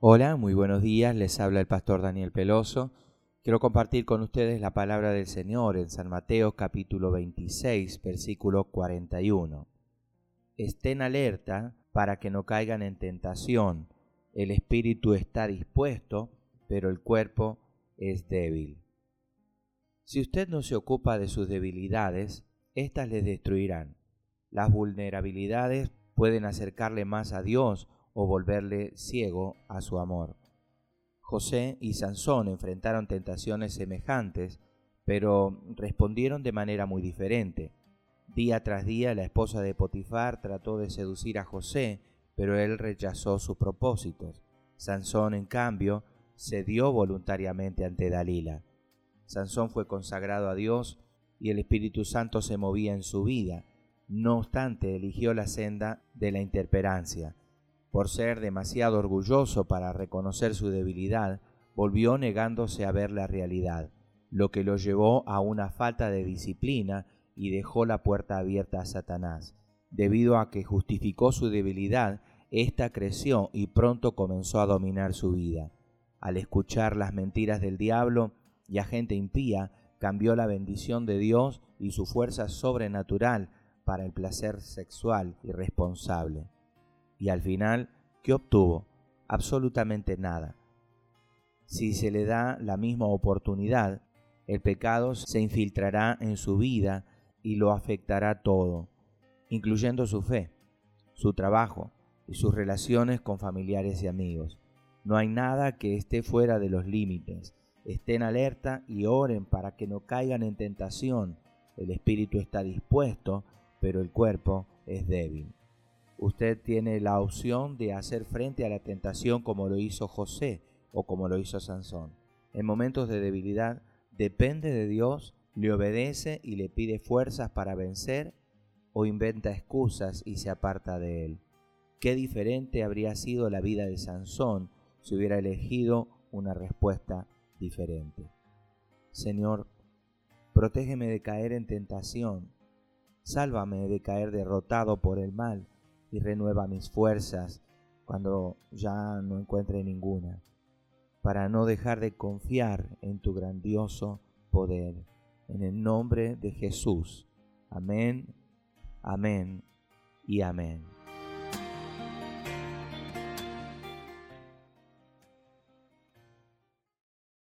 Hola, muy buenos días, les habla el pastor Daniel Peloso. Quiero compartir con ustedes la palabra del Señor en San Mateo capítulo 26, versículo 41. Estén alerta para que no caigan en tentación. El espíritu está dispuesto, pero el cuerpo es débil. Si usted no se ocupa de sus debilidades, éstas le destruirán. Las vulnerabilidades pueden acercarle más a Dios o volverle ciego a su amor. José y Sansón enfrentaron tentaciones semejantes, pero respondieron de manera muy diferente. Día tras día la esposa de Potifar trató de seducir a José, pero él rechazó sus propósitos. Sansón, en cambio, cedió voluntariamente ante Dalila. Sansón fue consagrado a Dios y el Espíritu Santo se movía en su vida. No obstante, eligió la senda de la interperancia por ser demasiado orgulloso para reconocer su debilidad, volvió negándose a ver la realidad, lo que lo llevó a una falta de disciplina y dejó la puerta abierta a Satanás. Debido a que justificó su debilidad, ésta creció y pronto comenzó a dominar su vida. Al escuchar las mentiras del diablo y a gente impía, cambió la bendición de Dios y su fuerza sobrenatural para el placer sexual irresponsable. Y al final, ¿qué obtuvo? Absolutamente nada. Si se le da la misma oportunidad, el pecado se infiltrará en su vida y lo afectará todo, incluyendo su fe, su trabajo y sus relaciones con familiares y amigos. No hay nada que esté fuera de los límites. Estén alerta y oren para que no caigan en tentación. El espíritu está dispuesto, pero el cuerpo es débil usted tiene la opción de hacer frente a la tentación como lo hizo José o como lo hizo Sansón. En momentos de debilidad depende de Dios, le obedece y le pide fuerzas para vencer o inventa excusas y se aparta de él. Qué diferente habría sido la vida de Sansón si hubiera elegido una respuesta diferente. Señor, protégeme de caer en tentación, sálvame de caer derrotado por el mal y renueva mis fuerzas cuando ya no encuentre ninguna, para no dejar de confiar en tu grandioso poder. En el nombre de Jesús. Amén, amén y amén.